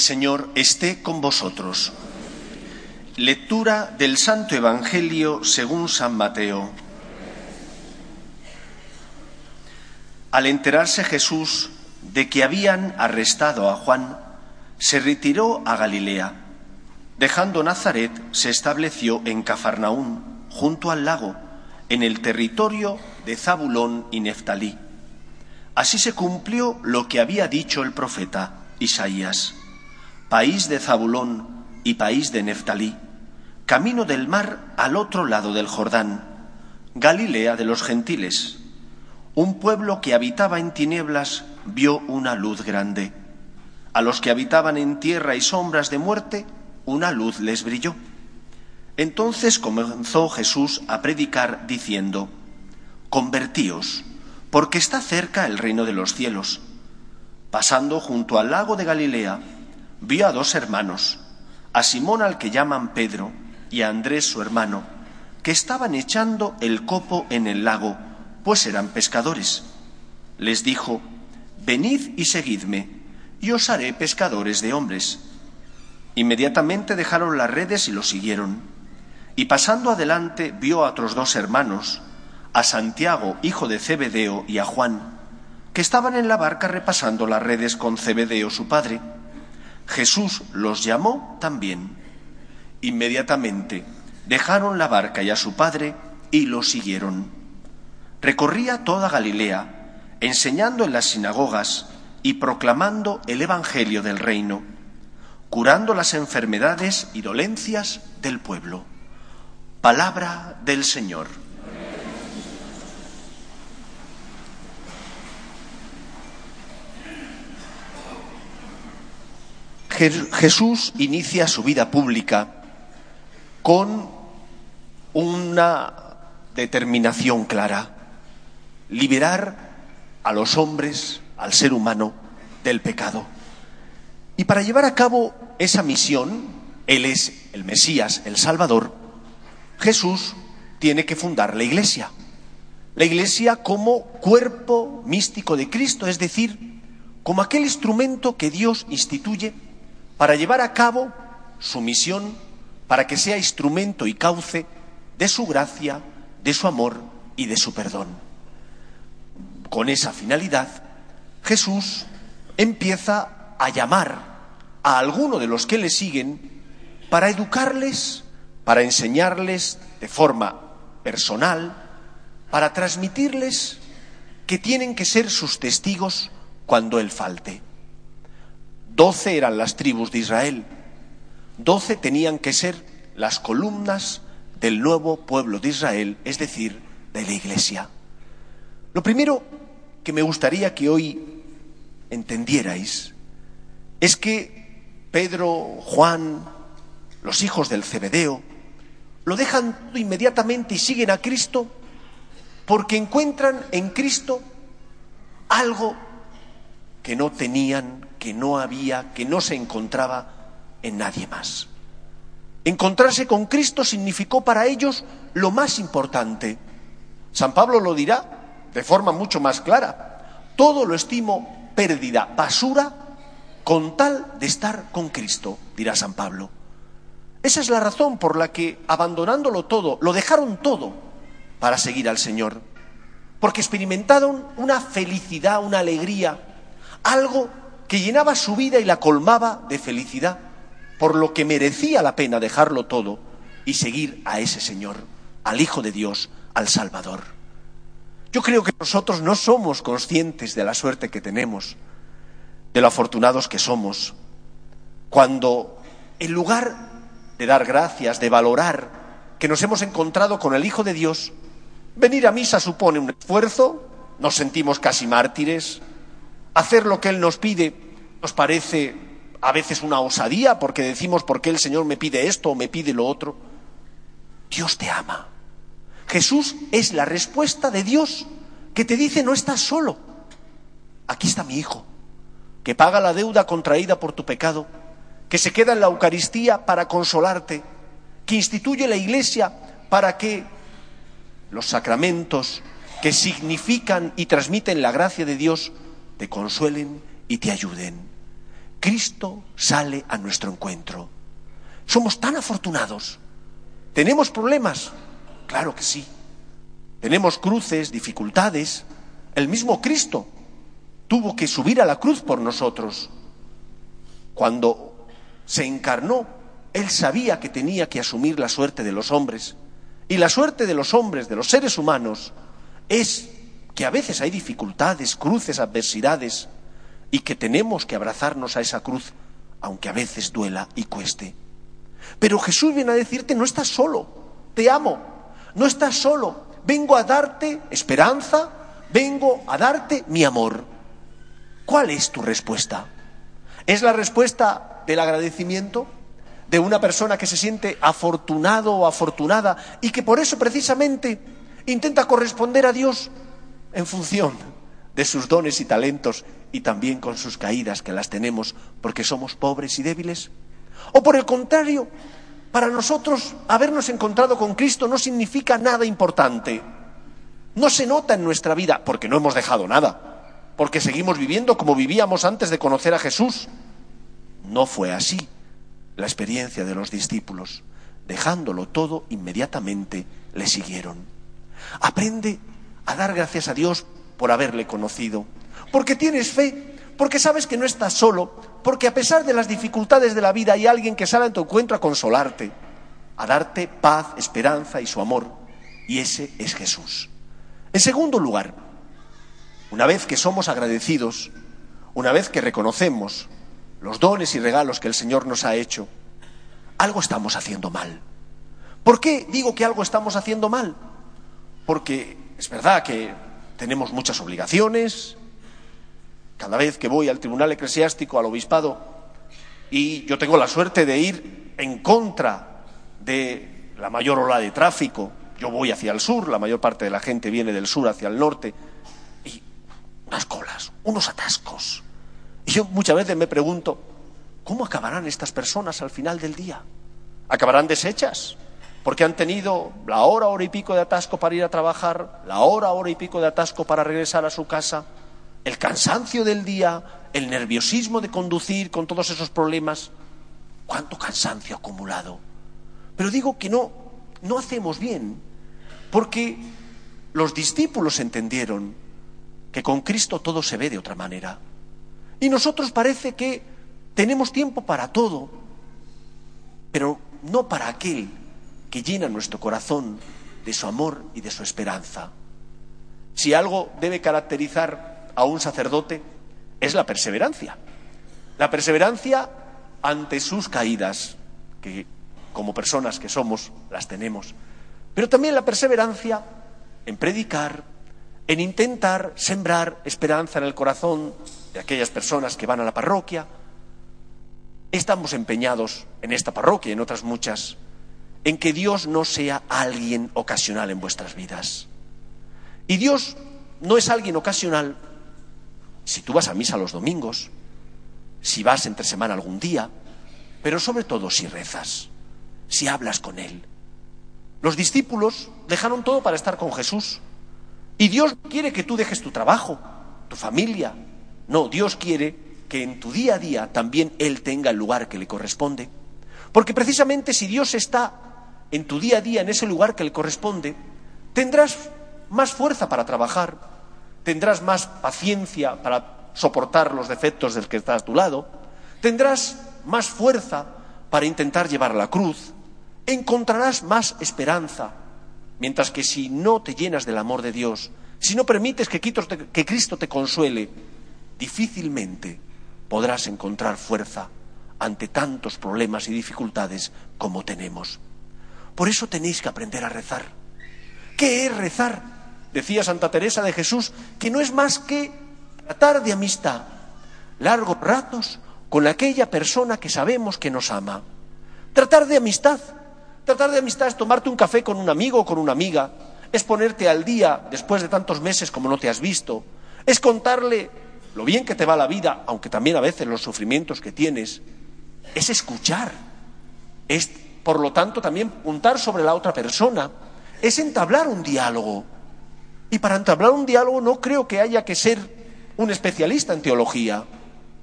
Señor esté con vosotros. Lectura del Santo Evangelio según San Mateo. Al enterarse Jesús de que habían arrestado a Juan, se retiró a Galilea. Dejando Nazaret, se estableció en Cafarnaún, junto al lago, en el territorio de Zabulón y Neftalí. Así se cumplió lo que había dicho el profeta Isaías. País de Zabulón y país de Neftalí, camino del mar al otro lado del Jordán, Galilea de los gentiles. Un pueblo que habitaba en tinieblas vio una luz grande. A los que habitaban en tierra y sombras de muerte, una luz les brilló. Entonces comenzó Jesús a predicar diciendo, Convertíos, porque está cerca el reino de los cielos. Pasando junto al lago de Galilea, vio a dos hermanos, a Simón al que llaman Pedro y a Andrés su hermano, que estaban echando el copo en el lago, pues eran pescadores. Les dijo, Venid y seguidme, y os haré pescadores de hombres. Inmediatamente dejaron las redes y lo siguieron. Y pasando adelante vio a otros dos hermanos, a Santiago, hijo de Zebedeo, y a Juan, que estaban en la barca repasando las redes con Zebedeo su padre. Jesús los llamó también. Inmediatamente dejaron la barca y a su padre y lo siguieron. Recorría toda Galilea, enseñando en las sinagogas y proclamando el Evangelio del reino, curando las enfermedades y dolencias del pueblo. Palabra del Señor. Jesús inicia su vida pública con una determinación clara, liberar a los hombres, al ser humano, del pecado. Y para llevar a cabo esa misión, Él es el Mesías, el Salvador, Jesús tiene que fundar la Iglesia. La Iglesia como cuerpo místico de Cristo, es decir, como aquel instrumento que Dios instituye para llevar a cabo su misión, para que sea instrumento y cauce de su gracia, de su amor y de su perdón. Con esa finalidad, Jesús empieza a llamar a alguno de los que le siguen para educarles, para enseñarles de forma personal, para transmitirles que tienen que ser sus testigos cuando Él falte. Doce eran las tribus de Israel. Doce tenían que ser las columnas del nuevo pueblo de Israel, es decir, de la Iglesia. Lo primero que me gustaría que hoy entendierais es que Pedro, Juan, los hijos del Cebedeo, lo dejan inmediatamente y siguen a Cristo porque encuentran en Cristo algo que no tenían, que no había, que no se encontraba en nadie más. Encontrarse con Cristo significó para ellos lo más importante. San Pablo lo dirá de forma mucho más clara. Todo lo estimo pérdida, basura, con tal de estar con Cristo, dirá San Pablo. Esa es la razón por la que, abandonándolo todo, lo dejaron todo para seguir al Señor. Porque experimentaron una felicidad, una alegría, algo que llenaba su vida y la colmaba de felicidad, por lo que merecía la pena dejarlo todo y seguir a ese Señor, al Hijo de Dios, al Salvador. Yo creo que nosotros no somos conscientes de la suerte que tenemos, de lo afortunados que somos, cuando en lugar de dar gracias, de valorar que nos hemos encontrado con el Hijo de Dios, venir a misa supone un esfuerzo, nos sentimos casi mártires, hacer lo que Él nos pide nos parece a veces una osadía porque decimos por qué el Señor me pide esto o me pide lo otro. Dios te ama. Jesús es la respuesta de Dios que te dice no estás solo. Aquí está mi Hijo, que paga la deuda contraída por tu pecado, que se queda en la Eucaristía para consolarte, que instituye la Iglesia para que los sacramentos que significan y transmiten la gracia de Dios te consuelen y te ayuden. Cristo sale a nuestro encuentro. Somos tan afortunados. ¿Tenemos problemas? Claro que sí. Tenemos cruces, dificultades. El mismo Cristo tuvo que subir a la cruz por nosotros. Cuando se encarnó, Él sabía que tenía que asumir la suerte de los hombres. Y la suerte de los hombres, de los seres humanos, es que a veces hay dificultades, cruces, adversidades, y que tenemos que abrazarnos a esa cruz, aunque a veces duela y cueste. Pero Jesús viene a decirte, no estás solo, te amo, no estás solo, vengo a darte esperanza, vengo a darte mi amor. ¿Cuál es tu respuesta? ¿Es la respuesta del agradecimiento? ¿De una persona que se siente afortunado o afortunada y que por eso precisamente intenta corresponder a Dios en función de sus dones y talentos y también con sus caídas que las tenemos porque somos pobres y débiles? ¿O por el contrario, para nosotros habernos encontrado con Cristo no significa nada importante? No se nota en nuestra vida porque no hemos dejado nada, porque seguimos viviendo como vivíamos antes de conocer a Jesús. No fue así la experiencia de los discípulos. Dejándolo todo, inmediatamente le siguieron. Aprende a dar gracias a Dios por haberle conocido, porque tienes fe, porque sabes que no estás solo, porque a pesar de las dificultades de la vida hay alguien que sale en tu encuentro a consolarte, a darte paz, esperanza y su amor, y ese es Jesús. En segundo lugar, una vez que somos agradecidos, una vez que reconocemos los dones y regalos que el Señor nos ha hecho, algo estamos haciendo mal. ¿Por qué digo que algo estamos haciendo mal? Porque es verdad que tenemos muchas obligaciones. Cada vez que voy al tribunal eclesiástico, al obispado, y yo tengo la suerte de ir en contra de la mayor ola de tráfico, yo voy hacia el sur, la mayor parte de la gente viene del sur hacia el norte, y unas colas, unos atascos. Y yo muchas veces me pregunto, ¿cómo acabarán estas personas al final del día? ¿Acabarán deshechas? Porque han tenido la hora, hora y pico de atasco para ir a trabajar, la hora, hora y pico de atasco para regresar a su casa, el cansancio del día, el nerviosismo de conducir con todos esos problemas. ¿Cuánto cansancio acumulado? Pero digo que no, no hacemos bien, porque los discípulos entendieron que con Cristo todo se ve de otra manera. Y nosotros parece que tenemos tiempo para todo, pero no para aquel que llena nuestro corazón de su amor y de su esperanza. Si algo debe caracterizar a un sacerdote es la perseverancia. La perseverancia ante sus caídas, que como personas que somos las tenemos, pero también la perseverancia en predicar, en intentar sembrar esperanza en el corazón de aquellas personas que van a la parroquia. Estamos empeñados en esta parroquia y en otras muchas en que Dios no sea alguien ocasional en vuestras vidas. Y Dios no es alguien ocasional si tú vas a misa los domingos, si vas entre semana algún día, pero sobre todo si rezas, si hablas con Él. Los discípulos dejaron todo para estar con Jesús. Y Dios quiere que tú dejes tu trabajo, tu familia. No, Dios quiere que en tu día a día también Él tenga el lugar que le corresponde. Porque precisamente si Dios está en tu día a día, en ese lugar que le corresponde, tendrás más fuerza para trabajar, tendrás más paciencia para soportar los defectos del que está a tu lado, tendrás más fuerza para intentar llevar la cruz, encontrarás más esperanza, mientras que si no te llenas del amor de Dios, si no permites que Cristo te, consuele, difícilmente podrás encontrar fuerza ante tantos problemas y dificultades como tenemos. Por eso tenéis que aprender a rezar. ¿Qué es rezar? Decía Santa Teresa de Jesús que no es más que tratar de amistad, largos ratos con aquella persona que sabemos que nos ama. Tratar de amistad. Tratar de amistad es tomarte un café con un amigo o con una amiga, es ponerte al día después de tantos meses como no te has visto, es contarle lo bien que te va la vida, aunque también a veces los sufrimientos que tienes, es escuchar, es por lo tanto también puntar sobre la otra persona, es entablar un diálogo. Y para entablar un diálogo no creo que haya que ser un especialista en teología,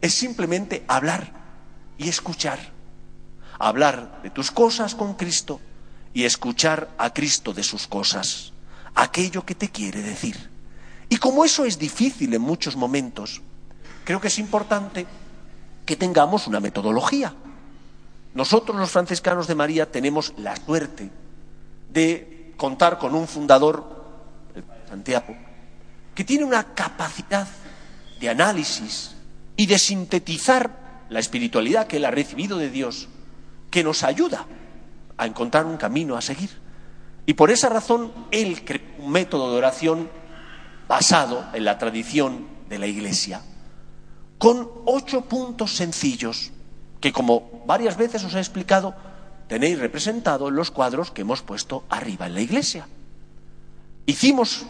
es simplemente hablar y escuchar. Hablar de tus cosas con Cristo y escuchar a Cristo de sus cosas, aquello que te quiere decir. Y como eso es difícil en muchos momentos, creo que es importante que tengamos una metodología. Nosotros los franciscanos de María tenemos la suerte de contar con un fundador, el Santiago, que tiene una capacidad de análisis y de sintetizar la espiritualidad que él ha recibido de Dios, que nos ayuda a encontrar un camino a seguir. Y por esa razón él creó un método de oración basado en la tradición de la Iglesia, con ocho puntos sencillos que, como varias veces os he explicado, tenéis representado en los cuadros que hemos puesto arriba en la Iglesia. Hicimos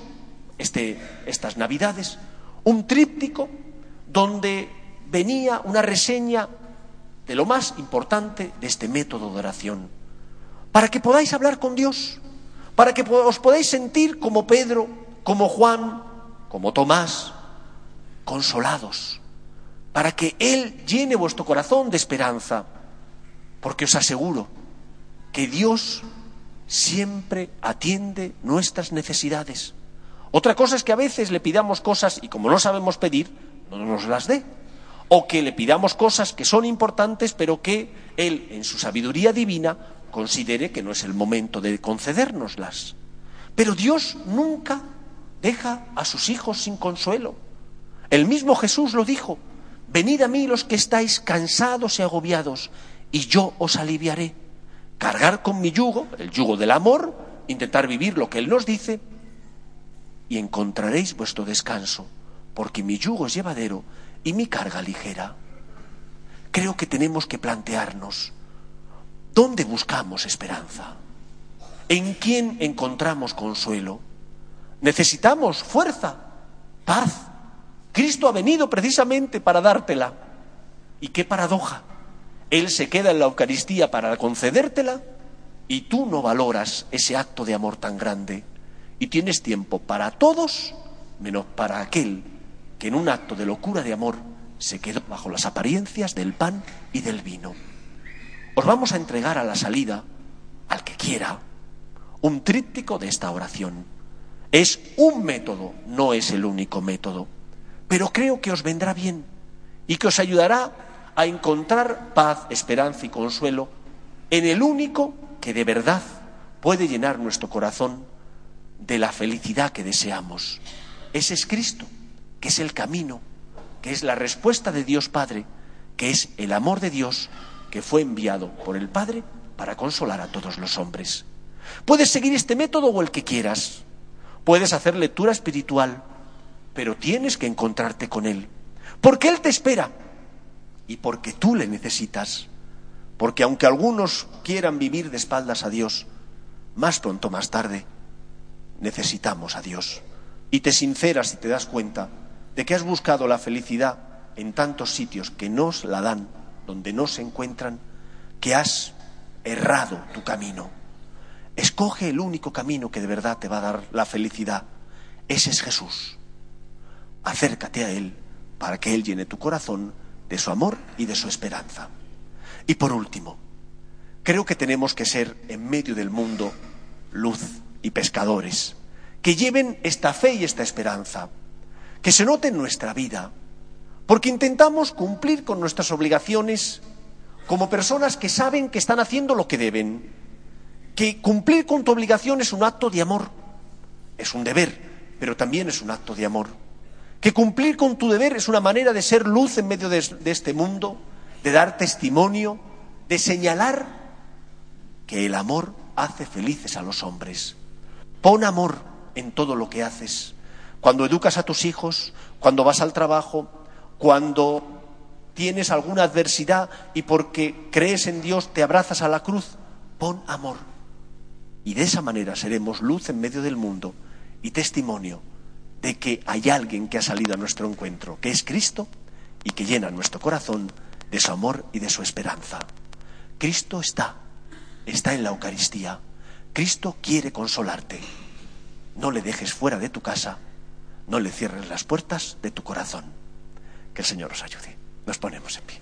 este, estas Navidades un tríptico donde venía una reseña de lo más importante de este método de oración, para que podáis hablar con Dios, para que os podáis sentir como Pedro, como Juan, como Tomás, consolados, para que Él llene vuestro corazón de esperanza, porque os aseguro que Dios siempre atiende nuestras necesidades. Otra cosa es que a veces le pidamos cosas y como no sabemos pedir, no nos las dé. O que le pidamos cosas que son importantes, pero que Él, en su sabiduría divina, considere que no es el momento de concedérnoslas. Pero Dios nunca deja a sus hijos sin consuelo. El mismo Jesús lo dijo, venid a mí los que estáis cansados y agobiados, y yo os aliviaré. Cargar con mi yugo, el yugo del amor, intentar vivir lo que Él nos dice, y encontraréis vuestro descanso, porque mi yugo es llevadero y mi carga ligera. Creo que tenemos que plantearnos, ¿dónde buscamos esperanza? ¿En quién encontramos consuelo? Necesitamos fuerza, paz. Cristo ha venido precisamente para dártela. Y qué paradoja. Él se queda en la Eucaristía para concedértela y tú no valoras ese acto de amor tan grande. Y tienes tiempo para todos menos para aquel que en un acto de locura de amor se quedó bajo las apariencias del pan y del vino. Os vamos a entregar a la salida, al que quiera, un tríptico de esta oración. Es un método, no es el único método, pero creo que os vendrá bien y que os ayudará a encontrar paz, esperanza y consuelo en el único que de verdad puede llenar nuestro corazón de la felicidad que deseamos. Ese es Cristo, que es el camino, que es la respuesta de Dios Padre, que es el amor de Dios que fue enviado por el Padre para consolar a todos los hombres. Puedes seguir este método o el que quieras. Puedes hacer lectura espiritual, pero tienes que encontrarte con Él. Porque Él te espera y porque tú le necesitas. Porque aunque algunos quieran vivir de espaldas a Dios, más pronto, más tarde, necesitamos a Dios. Y te sinceras y te das cuenta de que has buscado la felicidad en tantos sitios que nos la dan, donde no se encuentran, que has errado tu camino. Escoge el único camino que de verdad te va a dar la felicidad. Ese es Jesús. Acércate a Él para que Él llene tu corazón de su amor y de su esperanza. Y por último, creo que tenemos que ser en medio del mundo luz y pescadores, que lleven esta fe y esta esperanza, que se note en nuestra vida, porque intentamos cumplir con nuestras obligaciones como personas que saben que están haciendo lo que deben, que cumplir con tu obligación es un acto de amor, es un deber, pero también es un acto de amor. Que cumplir con tu deber es una manera de ser luz en medio de, de este mundo, de dar testimonio, de señalar que el amor hace felices a los hombres. Pon amor en todo lo que haces. Cuando educas a tus hijos, cuando vas al trabajo, cuando tienes alguna adversidad y porque crees en Dios te abrazas a la cruz, pon amor. Y de esa manera seremos luz en medio del mundo y testimonio de que hay alguien que ha salido a nuestro encuentro, que es Cristo y que llena nuestro corazón de su amor y de su esperanza. Cristo está, está en la Eucaristía. Cristo quiere consolarte. No le dejes fuera de tu casa, no le cierres las puertas de tu corazón. Que el Señor os ayude. Nos ponemos en pie.